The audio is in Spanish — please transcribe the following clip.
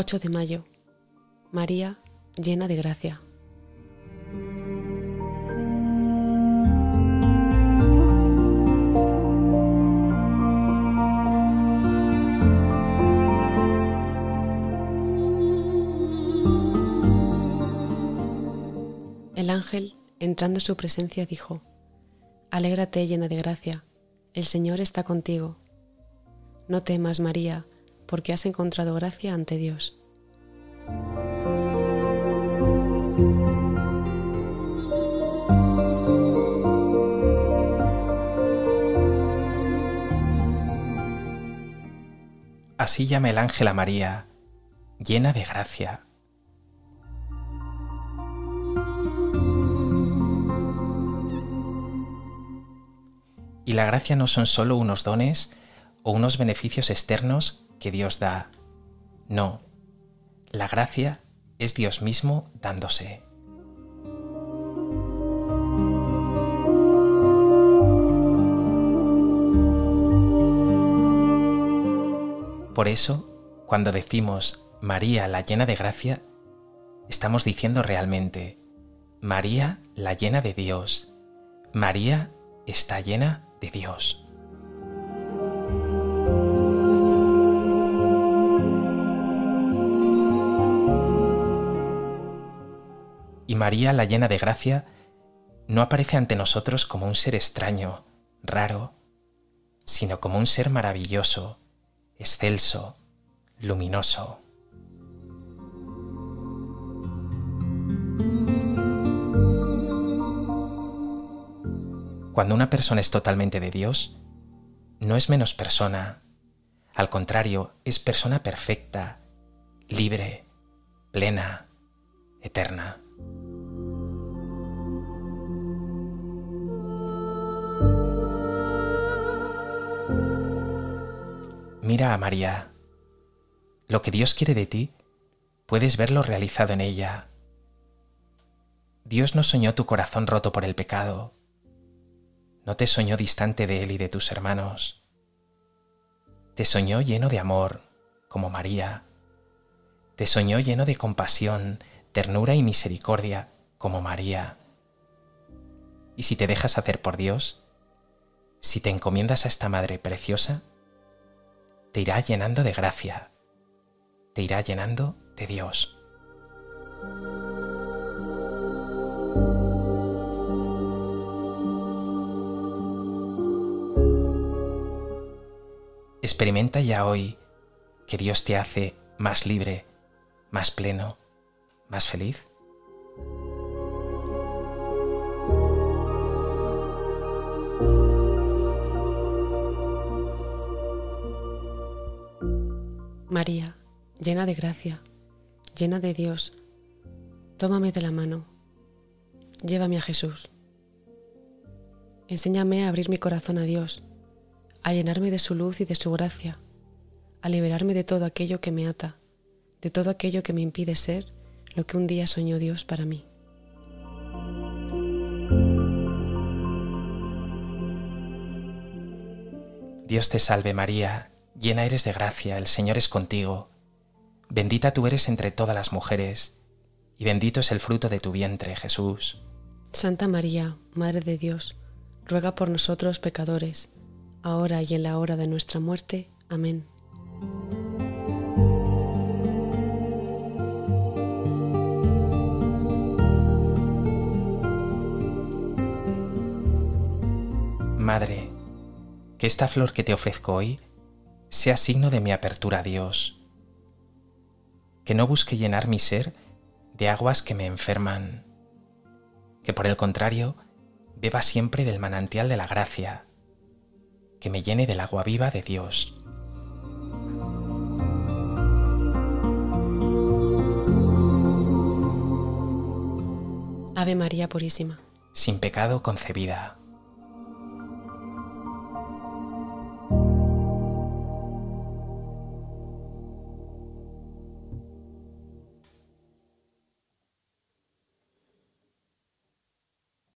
8 de mayo. María, llena de gracia. El ángel, entrando en su presencia, dijo, Alégrate llena de gracia, el Señor está contigo. No temas, María, porque has encontrado gracia ante Dios. Así llama el ángel a María, llena de gracia. Y la gracia no son solo unos dones o unos beneficios externos que Dios da. No, la gracia es Dios mismo dándose. Por eso, cuando decimos María la llena de gracia, estamos diciendo realmente, María la llena de Dios. María está llena de Dios. Y María, la llena de gracia, no aparece ante nosotros como un ser extraño, raro, sino como un ser maravilloso, excelso, luminoso. Cuando una persona es totalmente de Dios, no es menos persona. Al contrario, es persona perfecta, libre, plena, eterna. Mira a María. Lo que Dios quiere de ti, puedes verlo realizado en ella. Dios no soñó tu corazón roto por el pecado, no te soñó distante de Él y de tus hermanos. Te soñó lleno de amor, como María. Te soñó lleno de compasión, ternura y misericordia, como María. Y si te dejas hacer por Dios, si te encomiendas a esta Madre preciosa, te irá llenando de gracia, te irá llenando de Dios. Experimenta ya hoy que Dios te hace más libre, más pleno, más feliz. María, llena de gracia, llena de Dios, tómame de la mano, llévame a Jesús. Enséñame a abrir mi corazón a Dios a llenarme de su luz y de su gracia, a liberarme de todo aquello que me ata, de todo aquello que me impide ser lo que un día soñó Dios para mí. Dios te salve María, llena eres de gracia, el Señor es contigo, bendita tú eres entre todas las mujeres, y bendito es el fruto de tu vientre, Jesús. Santa María, Madre de Dios, ruega por nosotros pecadores, ahora y en la hora de nuestra muerte. Amén. Madre, que esta flor que te ofrezco hoy sea signo de mi apertura a Dios, que no busque llenar mi ser de aguas que me enferman, que por el contrario beba siempre del manantial de la gracia, que me llene del agua viva de Dios. Ave María Purísima. Sin pecado concebida.